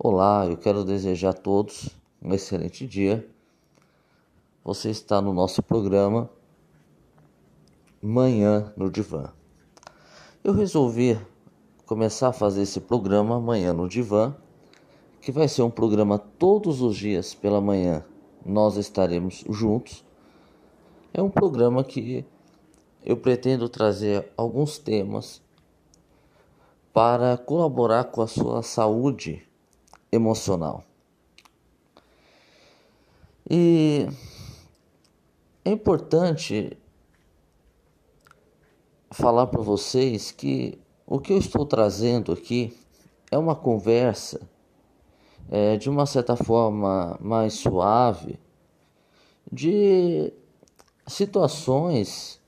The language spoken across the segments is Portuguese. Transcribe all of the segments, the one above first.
Olá, eu quero desejar a todos um excelente dia. Você está no nosso programa Manhã no Divã. Eu resolvi começar a fazer esse programa Manhã no Divã, que vai ser um programa todos os dias pela manhã. Nós estaremos juntos. É um programa que eu pretendo trazer alguns temas para colaborar com a sua saúde emocional. E é importante falar para vocês que o que eu estou trazendo aqui é uma conversa é, de uma certa forma mais suave de situações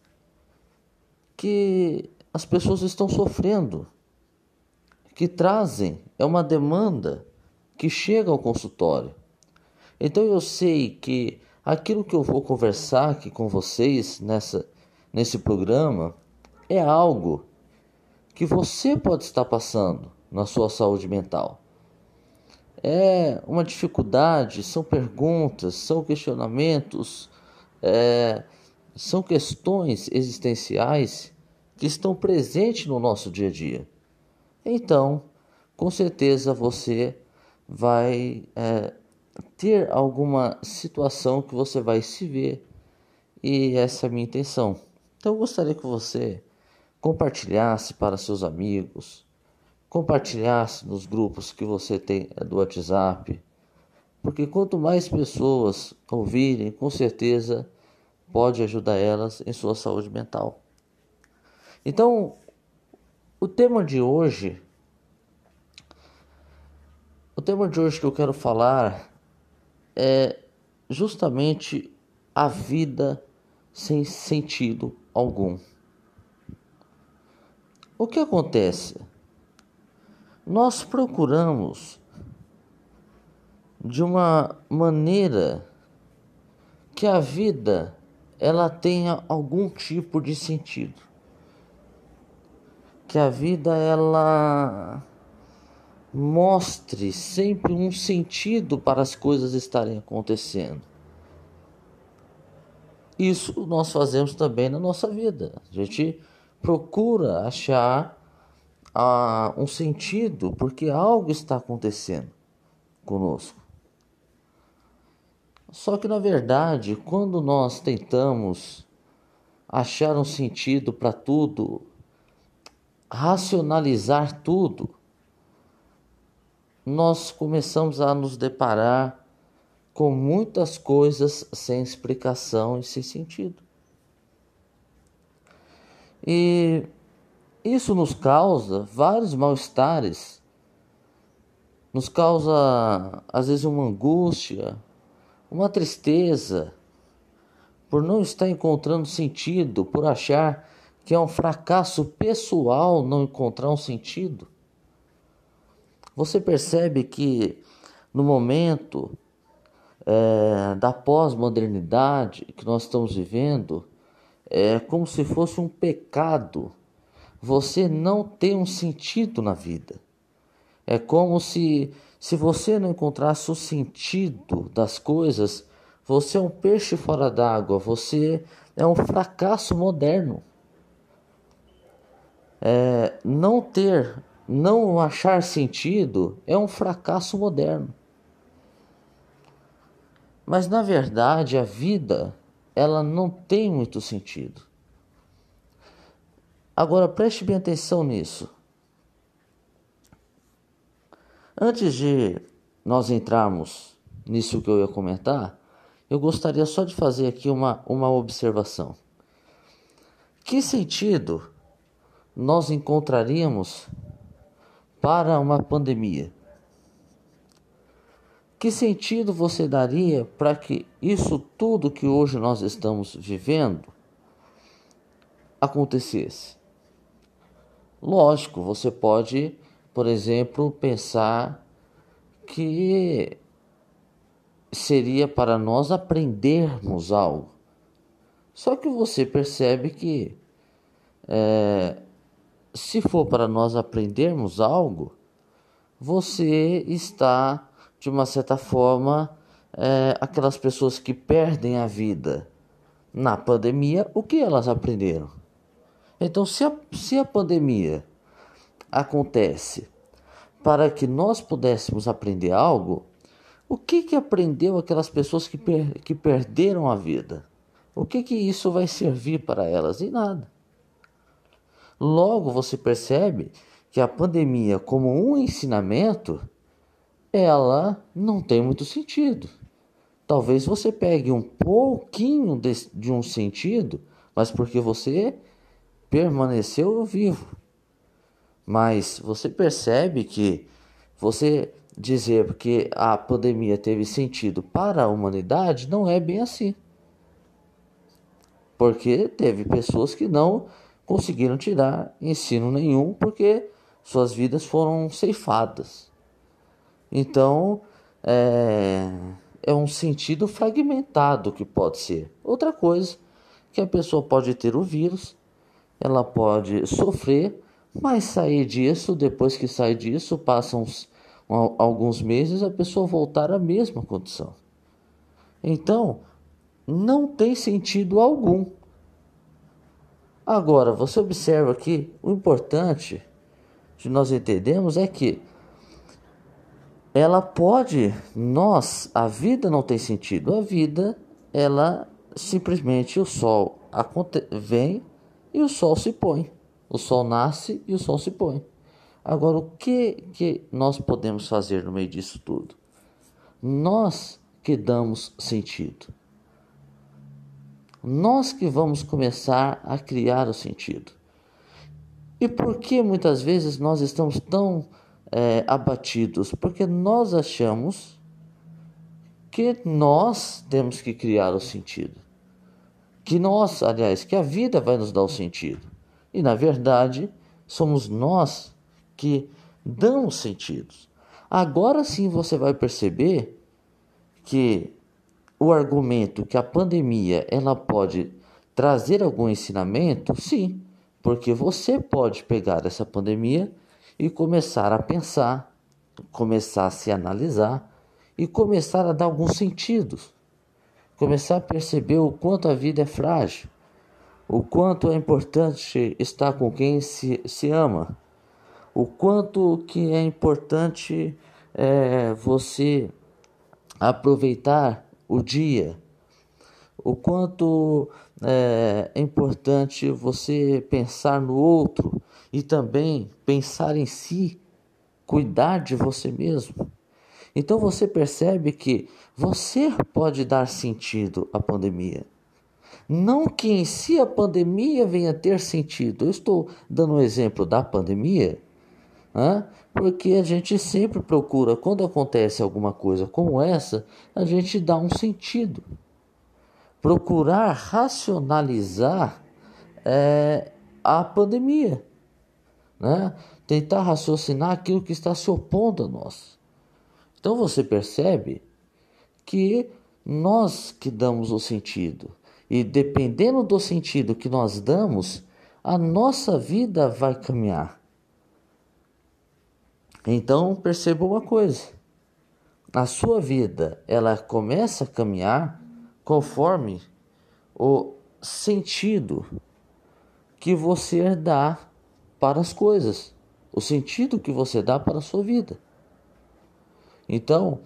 que as pessoas estão sofrendo, que trazem, é uma demanda que chega ao consultório. Então eu sei que aquilo que eu vou conversar aqui com vocês nessa, nesse programa é algo que você pode estar passando na sua saúde mental. É uma dificuldade, são perguntas, são questionamentos, é, são questões existenciais que estão presentes no nosso dia a dia. Então, com certeza você vai é, ter alguma situação que você vai se ver e essa é a minha intenção. Então eu gostaria que você compartilhasse para seus amigos, compartilhasse nos grupos que você tem do WhatsApp, porque quanto mais pessoas ouvirem, com certeza pode ajudar elas em sua saúde mental. Então, o tema de hoje o tema de hoje que eu quero falar é justamente a vida sem sentido algum. O que acontece? Nós procuramos de uma maneira que a vida ela tenha algum tipo de sentido. Que a vida ela mostre sempre um sentido para as coisas estarem acontecendo. Isso nós fazemos também na nossa vida. A gente procura achar ah, um sentido porque algo está acontecendo conosco. Só que na verdade, quando nós tentamos achar um sentido para tudo, racionalizar tudo, nós começamos a nos deparar com muitas coisas sem explicação e sem sentido. E isso nos causa vários mal-estares, nos causa às vezes uma angústia, uma tristeza, por não estar encontrando sentido, por achar que é um fracasso pessoal não encontrar um sentido. Você percebe que no momento é, da pós-modernidade que nós estamos vivendo, é como se fosse um pecado você não ter um sentido na vida. É como se, se você não encontrasse o sentido das coisas, você é um peixe fora d'água, você é um fracasso moderno. É, não ter não achar sentido é um fracasso moderno. Mas na verdade a vida ela não tem muito sentido. Agora preste bem atenção nisso. Antes de nós entrarmos nisso que eu ia comentar, eu gostaria só de fazer aqui uma, uma observação. Que sentido nós encontraríamos para uma pandemia. Que sentido você daria para que isso tudo que hoje nós estamos vivendo acontecesse? Lógico, você pode, por exemplo, pensar que seria para nós aprendermos algo. Só que você percebe que é, se for para nós aprendermos algo, você está, de uma certa forma, é, aquelas pessoas que perdem a vida na pandemia, o que elas aprenderam? Então, se a, se a pandemia acontece para que nós pudéssemos aprender algo, o que que aprendeu aquelas pessoas que, per que perderam a vida? O que que isso vai servir para elas? E nada. Logo você percebe que a pandemia, como um ensinamento, ela não tem muito sentido. Talvez você pegue um pouquinho de, de um sentido, mas porque você permaneceu vivo. Mas você percebe que você dizer que a pandemia teve sentido para a humanidade não é bem assim. Porque teve pessoas que não conseguiram tirar ensino nenhum porque suas vidas foram ceifadas. Então, é, é um sentido fragmentado que pode ser. Outra coisa, que a pessoa pode ter o vírus, ela pode sofrer, mas sair disso, depois que sai disso, passam uns, alguns meses, a pessoa voltar à mesma condição. Então, não tem sentido algum. Agora, você observa que o importante de nós entendermos é que ela pode, nós, a vida não tem sentido. A vida, ela simplesmente o sol vem e o sol se põe. O sol nasce e o sol se põe. Agora, o que, que nós podemos fazer no meio disso tudo? Nós que damos sentido. Nós que vamos começar a criar o sentido. E por que muitas vezes nós estamos tão é, abatidos? Porque nós achamos que nós temos que criar o sentido. Que nós, aliás, que a vida vai nos dar o sentido. E na verdade, somos nós que damos sentidos. Agora sim você vai perceber que o argumento que a pandemia ela pode trazer algum ensinamento, sim, porque você pode pegar essa pandemia e começar a pensar, começar a se analisar e começar a dar alguns sentidos. Começar a perceber o quanto a vida é frágil, o quanto é importante estar com quem se, se ama, o quanto que é importante é, você aproveitar o dia, o quanto é, é importante você pensar no outro e também pensar em si, cuidar de você mesmo. Então você percebe que você pode dar sentido à pandemia. Não que em si a pandemia venha ter sentido. Eu estou dando um exemplo da pandemia, né? porque a gente sempre procura, quando acontece alguma coisa como essa, a gente dá um sentido. Procurar racionalizar é, a pandemia, né? tentar raciocinar aquilo que está se opondo a nós. Então você percebe que nós que damos o sentido, e dependendo do sentido que nós damos, a nossa vida vai caminhar. Então perceba uma coisa: a sua vida ela começa a caminhar conforme o sentido que você dá para as coisas, o sentido que você dá para a sua vida. Então,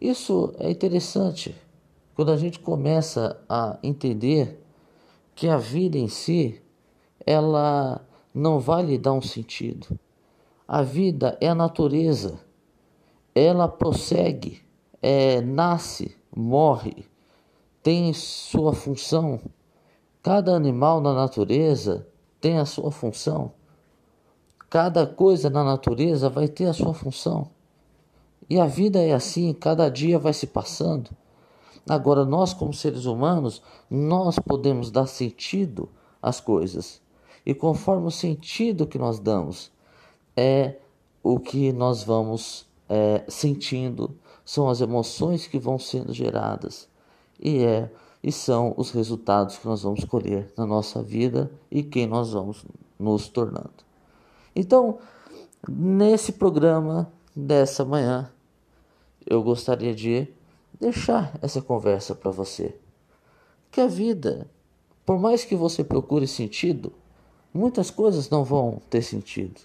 isso é interessante quando a gente começa a entender que a vida em si ela não vai lhe dar um sentido. A vida é a natureza, ela prossegue, é, nasce, morre, tem sua função. Cada animal na natureza tem a sua função. Cada coisa na natureza vai ter a sua função. E a vida é assim, cada dia vai se passando. Agora, nós, como seres humanos, nós podemos dar sentido às coisas. E conforme o sentido que nós damos, é o que nós vamos é, sentindo, são as emoções que vão sendo geradas e é e são os resultados que nós vamos colher na nossa vida e quem nós vamos nos tornando. Então, nesse programa dessa manhã eu gostaria de deixar essa conversa para você. Que a vida, por mais que você procure sentido, muitas coisas não vão ter sentido.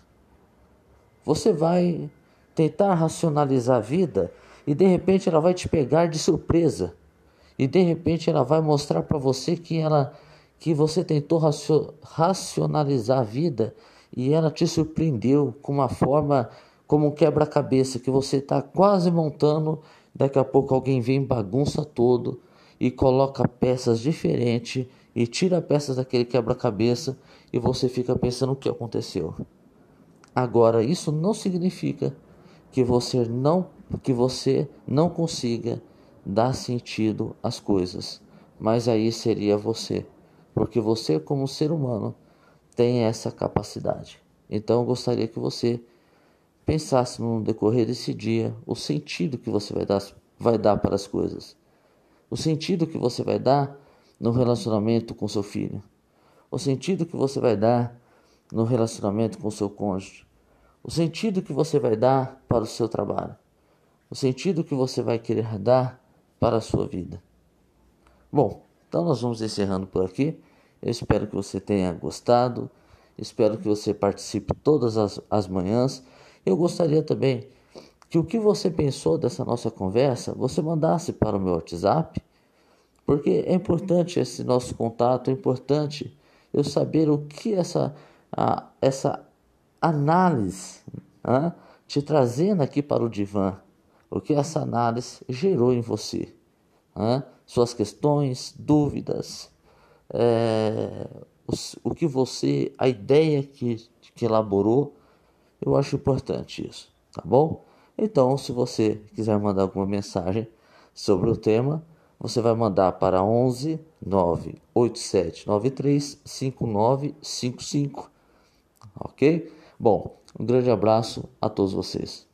Você vai tentar racionalizar a vida e de repente ela vai te pegar de surpresa. E de repente ela vai mostrar para você que ela que você tentou racionalizar a vida e ela te surpreendeu com uma forma como um quebra-cabeça que você está quase montando, daqui a pouco alguém vem bagunça todo e coloca peças diferentes e tira peças daquele quebra-cabeça e você fica pensando o que aconteceu. Agora, isso não significa que você não que você não consiga dar sentido às coisas, mas aí seria você, porque você como ser humano tem essa capacidade. Então eu gostaria que você pensasse no decorrer desse dia o sentido que você vai dar, vai dar para as coisas. O sentido que você vai dar no relacionamento com seu filho. O sentido que você vai dar no relacionamento com seu cônjuge. O sentido que você vai dar para o seu trabalho. O sentido que você vai querer dar para a sua vida. Bom, então nós vamos encerrando por aqui. Eu espero que você tenha gostado. Espero que você participe todas as, as manhãs. Eu gostaria também que o que você pensou dessa nossa conversa, você mandasse para o meu WhatsApp, porque é importante esse nosso contato, é importante eu saber o que essa, a, essa análise né, te trazendo aqui para o divã, o que essa análise gerou em você, né, suas questões, dúvidas, é, o, o que você, a ideia que, que elaborou eu acho importante isso, tá bom? Então, se você quiser mandar alguma mensagem sobre o tema, você vai mandar para 11 987 93 5955. Ok? Bom, um grande abraço a todos vocês.